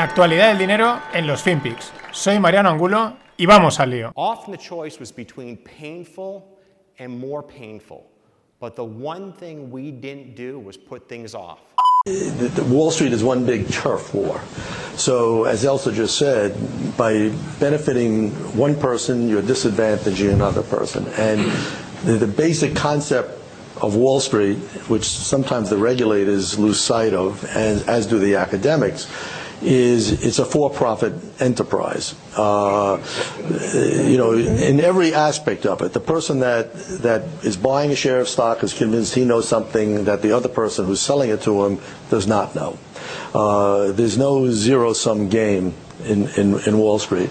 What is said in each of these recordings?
La actualidad del dinero en los FinPix. Soy Mariano Angulo y vamos al lío. Often the choice was between painful and more painful. But the one thing we didn't do was put things off. The- the Wall Street is one big turf war. So, as Elsa just said, by benefiting one person, you're disadvantaging another person. And the, the basic concept of Wall Street, which sometimes the regulators lose sight of, as, as do the academics, is it's a for-profit enterprise. Uh, you know, in every aspect of it, the person that that is buying a share of stock is convinced he knows something that the other person who's selling it to him does not know. Uh, there's no zero-sum game in, in, in Wall Street.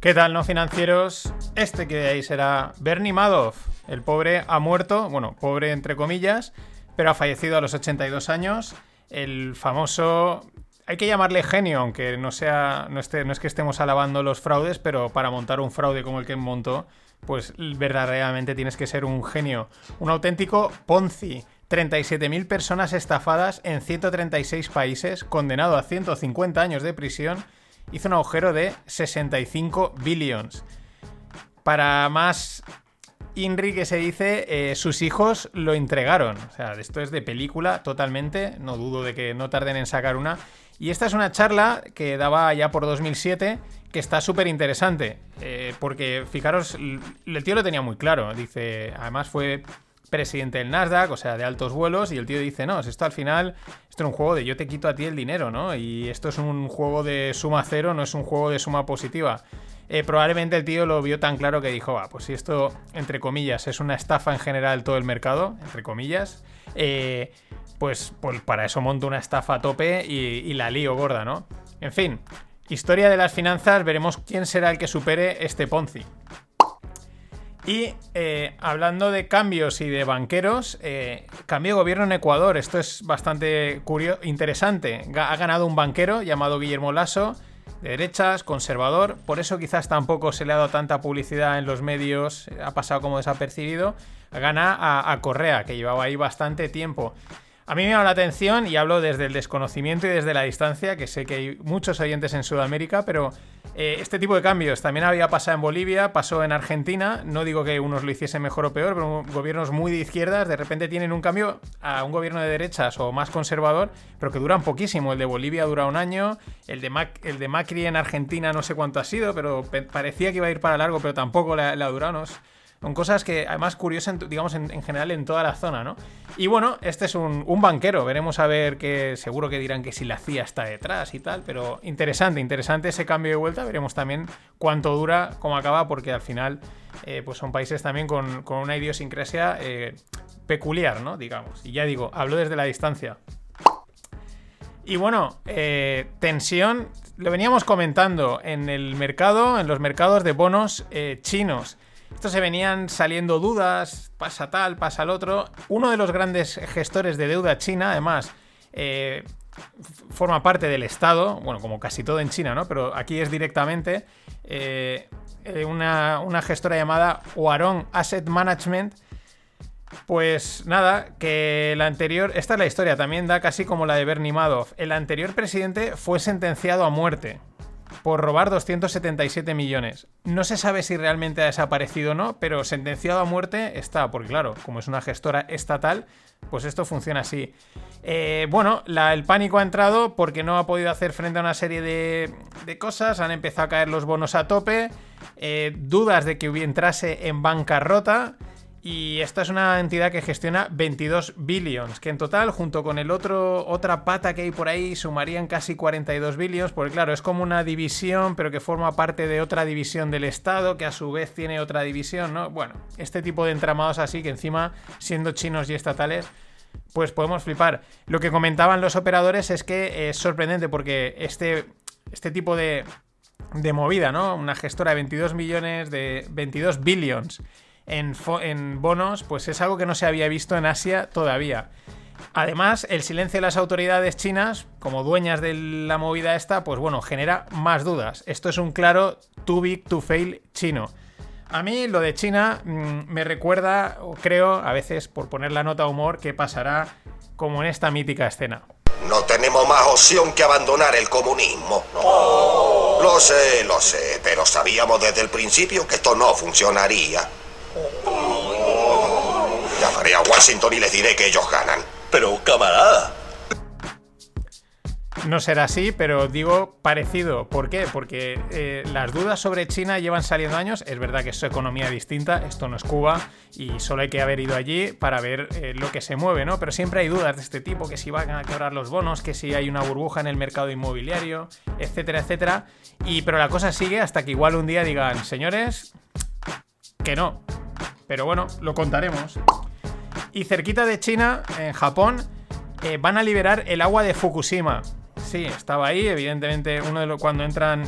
¿Qué tal, no financieros? Este que veis será Bernie Madoff. El pobre ha muerto, bueno, pobre entre comillas, pero ha fallecido a los 82 años. El famoso. Hay que llamarle genio, aunque no sea. No, esté- no es que estemos alabando los fraudes, pero para montar un fraude como el que montó, pues verdaderamente tienes que ser un genio. Un auténtico Ponzi. 37.000 personas estafadas en 136 países, condenado a 150 años de prisión, hizo un agujero de 65 billions. Para más INRI que se dice, eh, sus hijos lo entregaron. O sea, esto es de película totalmente. No dudo de que no tarden en sacar una. Y esta es una charla que daba ya por 2007 que está súper interesante. eh, porque, fijaros, el tío lo tenía muy claro. Dice, además fue presidente del Nasdaq, o sea, de altos vuelos, y el tío dice, no, esto al final, esto es un juego de yo te quito a ti el dinero, ¿no? Y esto es un juego de suma cero, no es un juego de suma positiva. Eh, probablemente el tío lo vio tan claro que dijo, va, pues si esto, entre comillas, es una estafa en general todo el mercado, entre comillas, eh, pues, pues para eso monto una estafa a tope y, la lío gorda, ¿no? En fin, historia de las finanzas, veremos quién será el que supere este Ponzi. Y eh, hablando de cambios y de banqueros, cambio de gobierno en Ecuador. Esto es bastante curioso, interesante. Ha ganado un banquero llamado Guillermo Lasso, de derechas, conservador. Por eso quizás tampoco se le ha dado tanta publicidad en los medios, ha pasado como desapercibido. Gana a, a Correa, que llevaba ahí bastante tiempo. A mí me llama la atención y hablo desde el desconocimiento y desde la distancia, que sé que hay muchos oyentes en Sudamérica, pero eh, este tipo de cambios también había pasado en Bolivia, pasó en Argentina, no digo que unos lo hiciesen mejor o peor, pero gobiernos muy de izquierdas de repente tienen un cambio a un gobierno de derechas o más conservador, pero que duran poquísimo. El de Bolivia dura un año, el de, Mac- el de Macri en Argentina no sé cuánto ha sido, pero pe- parecía que iba a ir para largo, pero tampoco ha durado. ¿no? Son cosas que, además, curiosas, digamos, en, en general en toda la zona, ¿no? Y bueno, este es un, banquero. Veremos a ver que seguro que dirán que si la CIA está detrás y tal, pero interesante, interesante ese cambio de vuelta. Veremos también cuánto dura, cómo acaba, porque al final, eh, pues son países también con, con una idiosincrasia eh, peculiar, ¿no? Digamos. Y ya digo, hablo desde la distancia. Y bueno, eh, tensión, lo veníamos comentando en el mercado, en los mercados de bonos chinos. Estos se venían saliendo dudas, pasa tal, pasa el otro. Uno de los grandes gestores de deuda china, además, eh, forma parte del Estado, bueno, como casi todo en China, ¿no? Pero aquí es directamente eh, eh, una, una gestora llamada Huarong Asset Management, pues nada, que el anterior, esta es la historia, también da casi como la de Bernie Madoff. El anterior presidente fue sentenciado a muerte por robar 277 millones. No se sabe si realmente ha desaparecido o no, pero sentenciado a muerte está, porque claro, como es una gestora estatal, pues esto funciona así. Eh, bueno, el pánico ha entrado porque no ha podido hacer frente a una serie de, cosas, han empezado a caer los bonos a tope, eh, dudas de que entrase en bancarrota. Y esta es una entidad que gestiona 22 billions, que en total, junto con el otro, otra pata que hay por ahí, sumarían casi 42 billions, porque claro, es como una división, pero que forma parte de otra división del Estado, que a su vez tiene otra división, ¿no? Bueno, este tipo de entramados así, que encima, siendo chinos y estatales, pues podemos flipar. Lo que comentaban los operadores es que es sorprendente porque este, este tipo de, de movida, ¿no? Una gestora de 22 millones, de 22 billions en, bonos, pues es algo que no se había visto en Asia todavía. Además, el silencio de las autoridades chinas, como dueñas de la movida esta, pues bueno, genera más dudas. Esto es un claro too big to fail chino. A mí lo de China mm, me recuerda, o creo, a veces por poner la nota humor, que pasará como en esta mítica escena. No tenemos más opción que abandonar el comunismo. Lo sé, lo sé, pero sabíamos desde el principio que esto no funcionaría. Llamaré a Washington y les diré que ellos ganan. Pero, camarada, No será así, pero digo parecido. ¿Por qué? Porque eh, las dudas sobre China llevan saliendo años. Es verdad que es su economía distinta, esto no es Cuba y solo hay que haber ido allí para ver eh, lo que se mueve, ¿no? Pero siempre hay dudas de este tipo, que si van a quebrar los bonos, que si hay una burbuja en el mercado inmobiliario, etcétera, etcétera. Y pero la cosa sigue hasta que igual un día digan, señores, que no. Pero bueno, lo contaremos. Y cerquita de China, en Japón, eh, van a liberar el agua de Fukushima. Sí, estaba ahí, evidentemente, uno de los cuando entran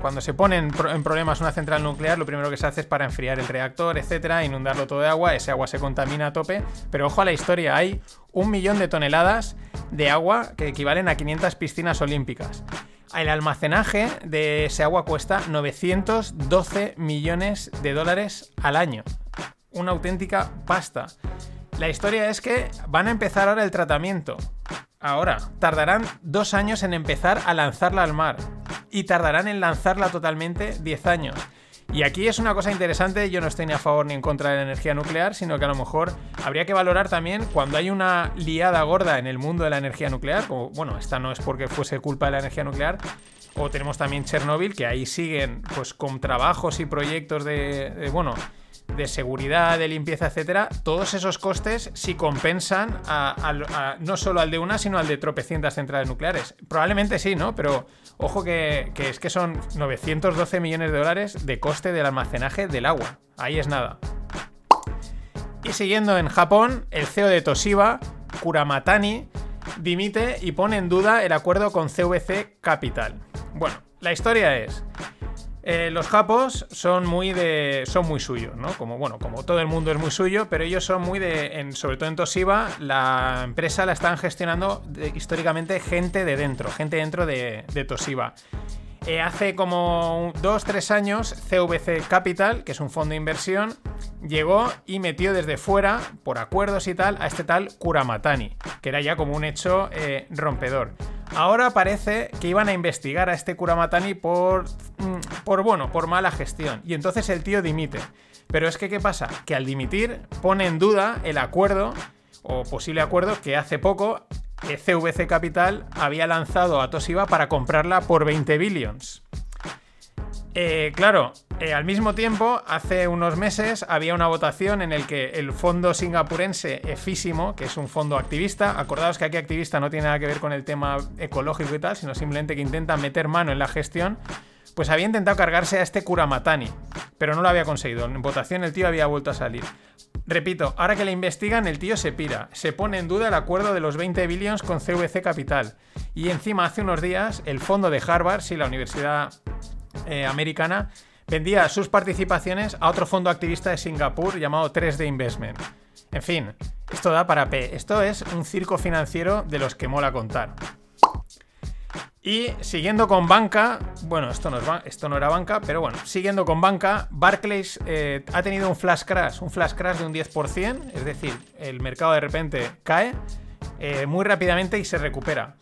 cuando se pone en, pro- en problemas una central nuclear, lo primero que se hace es para enfriar el reactor, etcétera, inundarlo todo de agua, ese agua se contamina a tope, pero ojo a la historia, hay un millón de toneladas de agua que equivalen a 500 piscinas olímpicas. El almacenaje de ese agua cuesta 912 millones de dólares al año. Una auténtica pasta. La historia es que van a empezar ahora el tratamiento. Ahora, tardarán dos años en empezar a lanzarla al mar. Y tardarán en lanzarla totalmente 10 años. Y aquí es una cosa interesante, yo no estoy ni a favor ni en contra de la energía nuclear, sino que a lo mejor habría que valorar también cuando hay una liada gorda en el mundo de la energía nuclear, como, bueno, esta no es porque fuese culpa de la energía nuclear, o tenemos también Chernobyl, que ahí siguen pues con trabajos y proyectos de, bueno, de seguridad, de limpieza, etcétera, todos esos costes si compensan a, no solo al de una, sino al de tropecientas centrales nucleares. Probablemente sí, ¿no? Pero ojo que, que es que son 912 millones de dólares de coste del almacenaje del agua. Ahí es nada. Y siguiendo en Japón, el CEO de Toshiba, Kuramatani, dimite y pone en duda el acuerdo con CVC Capital. Bueno, la historia es. Eh, los japos son muy de. son muy suyos, ¿no? Como, bueno, como todo el mundo es muy suyo, pero ellos son muy de. en- sobre todo en Toshiba, la empresa la están gestionando históricamente gente de dentro, gente dentro de, Toshiba. Eh, hace como dos, tres años, CVC Capital, que es un fondo de inversión, llegó y metió desde fuera, por acuerdos y tal, a este tal Kuramatani, que era ya como un hecho eh, rompedor. Ahora parece que iban a investigar a este Kuramatani por, mm, por, bueno, por mala gestión. Y entonces el tío dimite. Pero es que, ¿qué pasa? Que al dimitir pone en duda el acuerdo, o posible acuerdo, que hace poco CVC Capital había lanzado a Toshiba para comprarla por 20 billions. Eh, claro, eh, al mismo tiempo, hace unos meses había una votación en el que el fondo singapurense Efísimo, que es un fondo activista, acordaos que aquí activista no tiene nada que ver con el tema ecológico y tal, sino simplemente que intenta meter mano en la gestión, pues había intentado cargarse a este Kuramatani, pero no lo había conseguido. En votación el tío había vuelto a salir. Repito, ahora que le investigan, el tío se pira. Se pone en duda el acuerdo de los 20 billions con CVC Capital. Y encima, hace unos días, el fondo de Harvard, sí, la universidad eh, americana, vendía sus participaciones a otro fondo activista de Singapur llamado 3D Investment. En fin, esto da para P. Esto es un circo financiero de los que mola contar. Y siguiendo con banca, bueno, esto no, es era banca, pero bueno, siguiendo con banca, Barclays eh, ha tenido un flash crash, un flash crash de un 10%, es decir, el mercado de repente cae eh, muy rápidamente y se recupera.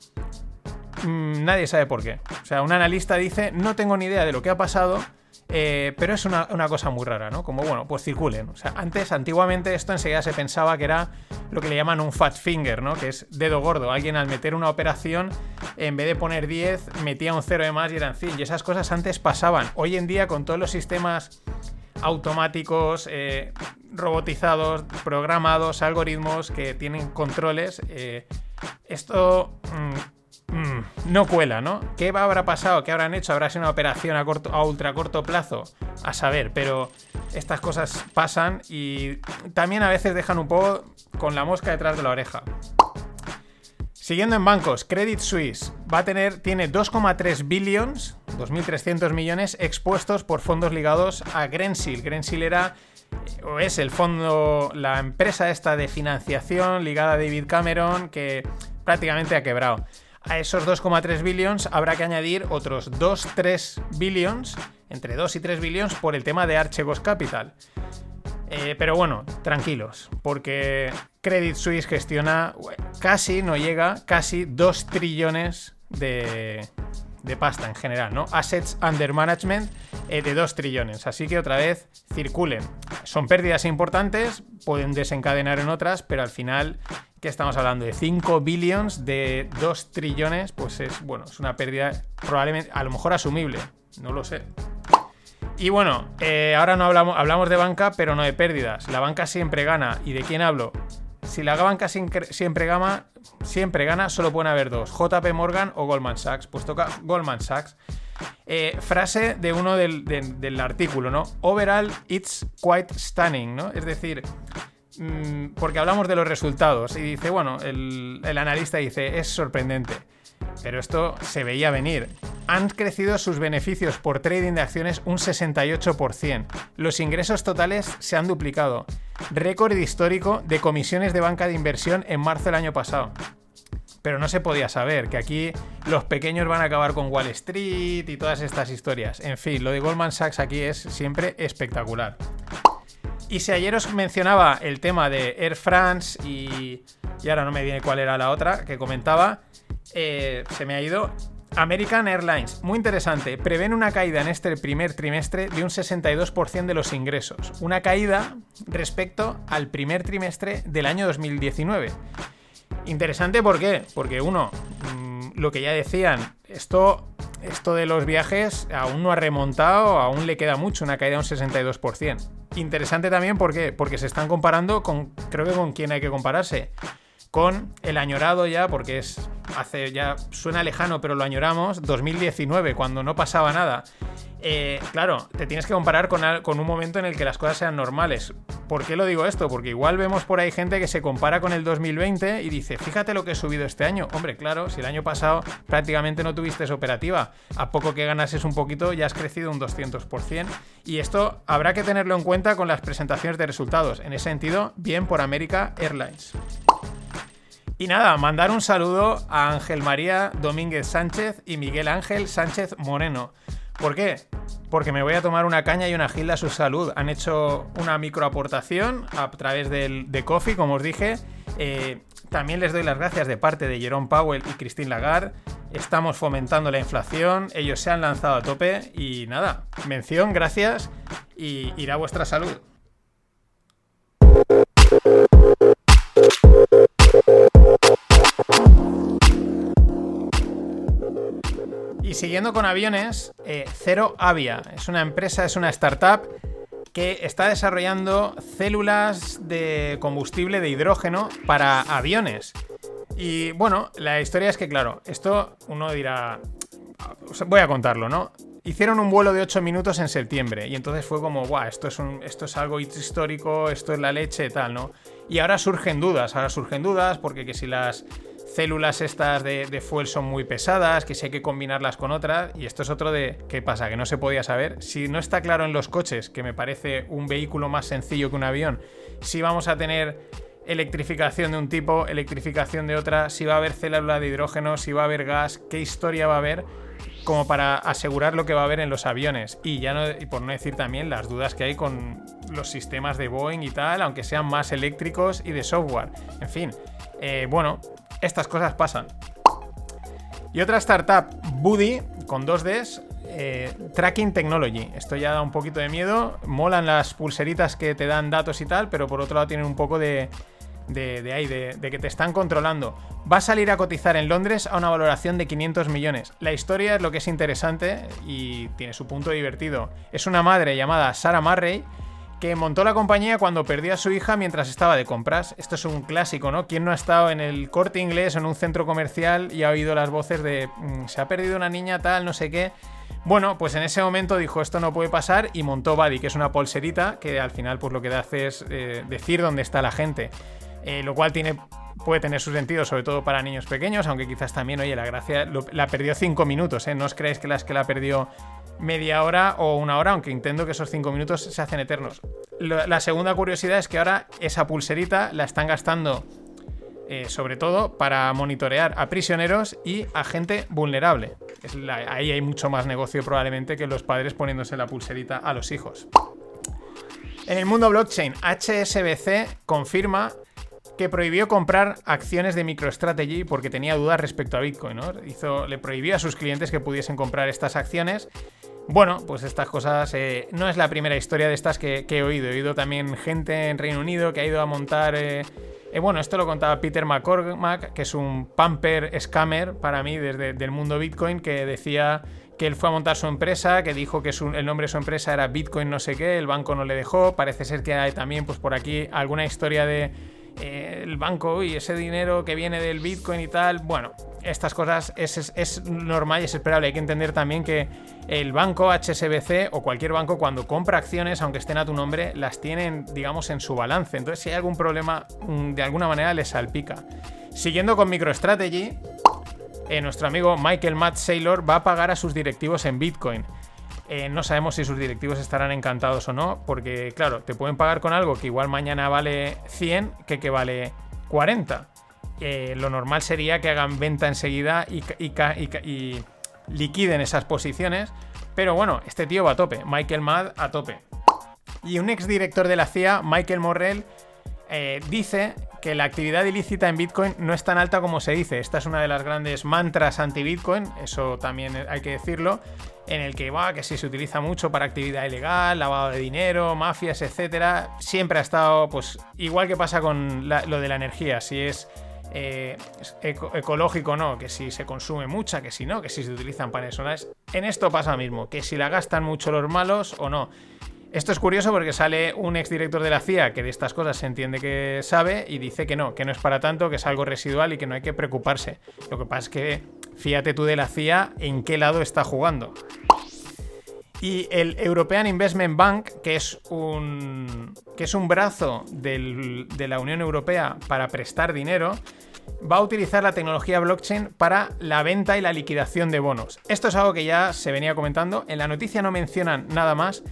Mm, nadie sabe por qué. O sea, un analista dice, no tengo ni idea de lo que ha pasado, eh, pero es una, una cosa muy rara, ¿no? Como, bueno, pues circulen. O sea, antes, antiguamente, esto enseguida se pensaba que era lo que le llaman un fat finger, ¿no? Que es dedo gordo. Alguien al meter una operación, en vez de poner 10, metía un 0 de más y eran 100. Y esas cosas antes pasaban. Hoy en día, con todos los sistemas automáticos, eh, robotizados, programados, algoritmos que tienen controles, eh, esto mm, mm, no cuela, ¿no? ¿Qué habrá pasado? ¿Qué habrán hecho? ¿Habrá sido una operación a, corto, a ultra corto plazo? A saber, pero estas cosas pasan y también a veces dejan un poco con la mosca detrás de la oreja. Siguiendo en bancos, Credit Suisse va a tener, tiene 2,3 billions, 2.300 millones expuestos por fondos ligados a Greensill. Greensill era o es el fondo, la empresa esta de financiación ligada a David Cameron que prácticamente ha quebrado. A esos 2,3 billions habrá que añadir otros 2-3 billions, entre 2 y 3 billions, por el tema de Archegos Capital. Eh, pero bueno, tranquilos, porque Credit Suisse gestiona casi, no llega, casi 2 trillones de, de pasta en general, ¿no? Assets under management eh, de 2 trillones. Así que otra vez circulen. Son pérdidas importantes, pueden desencadenar en otras, pero al final, ¿qué estamos hablando? De 5 billions, de 2 trillones, pues es, bueno, es una pérdida probablemente, a lo mejor asumible, no lo sé. Y bueno, eh, ahora no hablamos, hablamos de banca, pero no de pérdidas. La banca siempre gana. ¿Y de quién hablo? Si la banca siempre gana, siempre gana, solo pueden haber dos, JP Morgan o Goldman Sachs. Pues toca Goldman Sachs. Eh, frase de uno del, artículo, ¿no? Overall, it's quite stunning, ¿no? Es decir, mm, porque hablamos de los resultados y dice, bueno, el, el analista dice, es sorprendente. Pero esto se veía venir. Han crecido sus beneficios por trading de acciones un 68%. Los ingresos totales se han duplicado. Récord histórico de comisiones de banca de inversión en marzo del año pasado. Pero no se podía saber que aquí los pequeños van a acabar con Wall Street y todas estas historias. En fin, lo de Goldman Sachs aquí es siempre espectacular. Y si ayer os mencionaba el tema de Air France y, y ahora no me viene cuál era la otra que comentaba, eh, se me ha ido. American Airlines, muy interesante, prevén una caída en este primer trimestre de un 62% de los ingresos, una caída respecto al primer trimestre del año 2019. Interesante, ¿por qué? Porque uno, mm, lo que ya decían, esto, esto de los viajes aún no ha remontado, aún le queda mucho, una caída de un 62%. Interesante también, ¿por qué? Porque se están comparando con, creo que con quién hay que compararse con el añorado ya, porque es hace ya suena lejano, pero lo añoramos, 2019, cuando no pasaba nada. Eh, claro, te tienes que comparar con, un momento en el que las cosas sean normales. ¿Por qué lo digo esto? Porque igual vemos por ahí gente que se compara con el 2020 y dice, fíjate lo que he subido este año. Hombre, claro, si el año pasado prácticamente no tuviste operativa, a poco que ganases un poquito ya has crecido un 200%. Y esto habrá que tenerlo en cuenta con las presentaciones de resultados. En ese sentido, bien por America Airlines. Y nada, mandar un saludo a Ángel María Domínguez Sánchez y Miguel Ángel Sánchez Moreno. ¿Por qué? Porque me voy a tomar una caña y una gilda a su salud. Han hecho una microaportación a través de Coffee, como os dije. Eh, también les doy las gracias de parte de Jerome Powell y Christine Lagarde. Estamos fomentando la inflación, ellos se han lanzado a tope y nada, mención, gracias y irá a vuestra salud. Siguiendo con aviones, eh, Cero Avia es una empresa, es una startup que está desarrollando células de combustible de hidrógeno para aviones. Y bueno, la historia es que, claro, esto uno dirá, voy a contarlo, ¿no? Hicieron un vuelo de 8 minutos en septiembre y entonces fue como, guau, esto es, esto es algo histórico, esto es la leche, tal, ¿no? Y ahora surgen dudas, ahora surgen dudas porque que si las células estas de, fuel son muy pesadas, que si hay que combinarlas con otras. Y esto es otro de qué pasa, que no se podía saber. Si no está claro en los coches, que me parece un vehículo más sencillo que un avión, si vamos a tener electrificación de un tipo, electrificación de otra, si va a haber célula de hidrógeno, si va a haber gas, qué historia va a haber como para asegurar lo que va a haber en los aviones. Y ya no, por no decir también las dudas que hay con los sistemas de Boeing y tal, aunque sean más eléctricos y de software. En fin, eh, bueno, estas cosas pasan. Y otra startup, Buddy, con dos Ds, eh, Tracking Technology. Esto ya da un poquito de miedo. Molan las pulseritas que te dan datos y tal, pero por otro lado tienen un poco de, de, ahí, de, de, que te están controlando. Va a salir a cotizar en Londres a una valoración de 500 millones. La historia es lo que es interesante y tiene su punto divertido. Es una madre llamada Sarah Murray que montó la compañía cuando perdió a su hija mientras estaba de compras. Esto es un clásico, ¿no? ¿Quién no ha estado en el corte inglés en un centro comercial y ha oído las voces de mm, se ha perdido una niña tal, no sé qué? Bueno, pues en ese momento dijo esto no puede pasar y montó Buddy, que es una pulserita que al final pues lo que hace es eh, decir dónde está la gente. Eh, lo cual tiene, puede tener su sentido, sobre todo para niños pequeños, aunque quizás también, oye, la gracia la perdió cinco minutos, ¿eh? No os creéis que las que la perdió media hora o una hora, aunque intento que esos cinco minutos se hacen eternos. La segunda curiosidad es que ahora esa pulserita la están gastando eh, sobre todo para monitorear a prisioneros y a gente vulnerable. ahí hay mucho más negocio probablemente que los padres poniéndose la pulserita a los hijos. En el mundo blockchain, HSBC confirma que prohibió comprar acciones de MicroStrategy porque tenía dudas respecto a Bitcoin. Hizo, le prohibió a sus clientes que pudiesen comprar estas acciones. Bueno, pues estas cosas eh, no es la primera historia de estas que, he oído. He oído también gente en Reino Unido que ha ido a montar... Eh, eh, bueno, esto lo contaba Peter McCormack, que es un pamper scammer para mí desde el mundo Bitcoin, que decía que él fue a montar su empresa, que dijo que el nombre de su empresa era Bitcoin no sé qué, el banco no le dejó. Parece ser que hay también pues por aquí alguna historia de eh, el banco y ese dinero que viene del Bitcoin y tal. Bueno, estas cosas es, normal y es esperable. Hay que entender también que el banco HSBC o cualquier banco cuando compra acciones, aunque estén a tu nombre, las tienen, digamos, en su balance. Entonces, si hay algún problema, mm, de alguna manera les salpica. Siguiendo con MicroStrategy, eh, nuestro amigo Michael Matt Saylor va a pagar a sus directivos en Bitcoin. Eh, no sabemos si sus directivos estarán encantados o no, porque claro, te pueden pagar con algo que igual mañana vale 100 que que vale 40. Eh, lo normal sería que hagan venta enseguida y, liquiden esas posiciones, pero bueno, este tío va a tope, Michael Mad a tope. Y un ex director de la CIA, Michael Morrell, eh, dice que la actividad ilícita en Bitcoin no es tan alta como se dice. Esta es una de las grandes mantras anti-Bitcoin, eso también hay que decirlo, en el que va, que si se utiliza mucho para actividad ilegal, lavado de dinero, mafias, etcétera. Siempre ha estado, pues, igual que pasa con lo de la energía, si es eh, ecológico o no, que si se consume mucha, que si no, que si se utilizan paneles solares. En esto pasa lo mismo, que si la gastan mucho los malos o no. Esto es curioso porque sale un exdirector de la CIA que de estas cosas se entiende que sabe y dice que no, que no es para tanto, que es algo residual y que no hay que preocuparse. Lo que pasa es que fíjate tú de la CIA en qué lado está jugando. Y el European Investment Bank, que es un, que es un brazo de la Unión Europea para prestar dinero, va a utilizar la tecnología blockchain para la venta y la liquidación de bonos. Esto es algo que ya se venía comentando. En la noticia no mencionan nada más,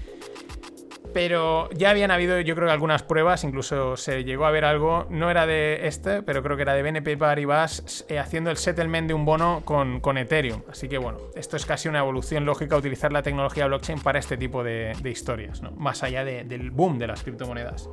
pero ya habían habido, yo creo que algunas pruebas, incluso se llegó a ver algo, no era de este, pero creo que era de BNP Paribas eh, haciendo el settlement de un bono con, Ethereum. Así que bueno, esto es casi una evolución lógica utilizar la tecnología blockchain para este tipo de, historias, ¿no? más allá del boom de las criptomonedas.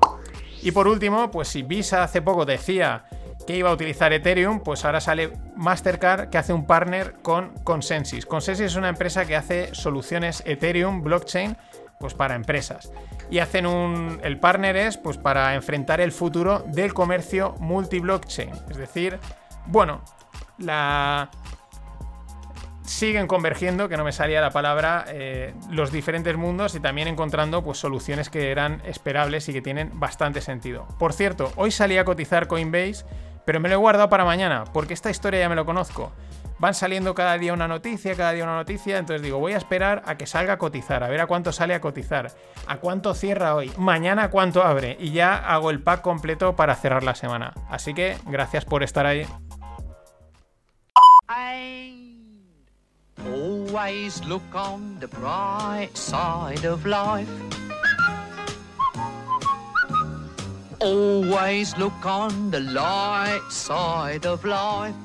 Y por último, pues si Visa hace poco decía que iba a utilizar Ethereum, pues ahora sale Mastercard que hace un partner con Consensus. Consensus es una empresa que hace soluciones Ethereum, blockchain, pues para empresas. Y hacen un. El partner es pues para enfrentar el futuro del comercio multi-blockchain. Es decir, bueno, la. Siguen convergiendo, que no me salía la palabra, eh, los diferentes mundos y también encontrando pues, soluciones que eran esperables y que tienen bastante sentido. Por cierto, hoy salí a cotizar Coinbase, pero me lo he guardado para mañana, porque esta historia ya me lo conozco van saliendo cada día una noticia, cada día una noticia, entonces digo, voy a esperar a que salga a cotizar, a ver a cuánto sale a cotizar, a cuánto cierra hoy, mañana a cuánto abre y ya hago el pack completo para cerrar la semana. Así que gracias por estar ahí. Always look on the bright side of life. Always look on the light side of life.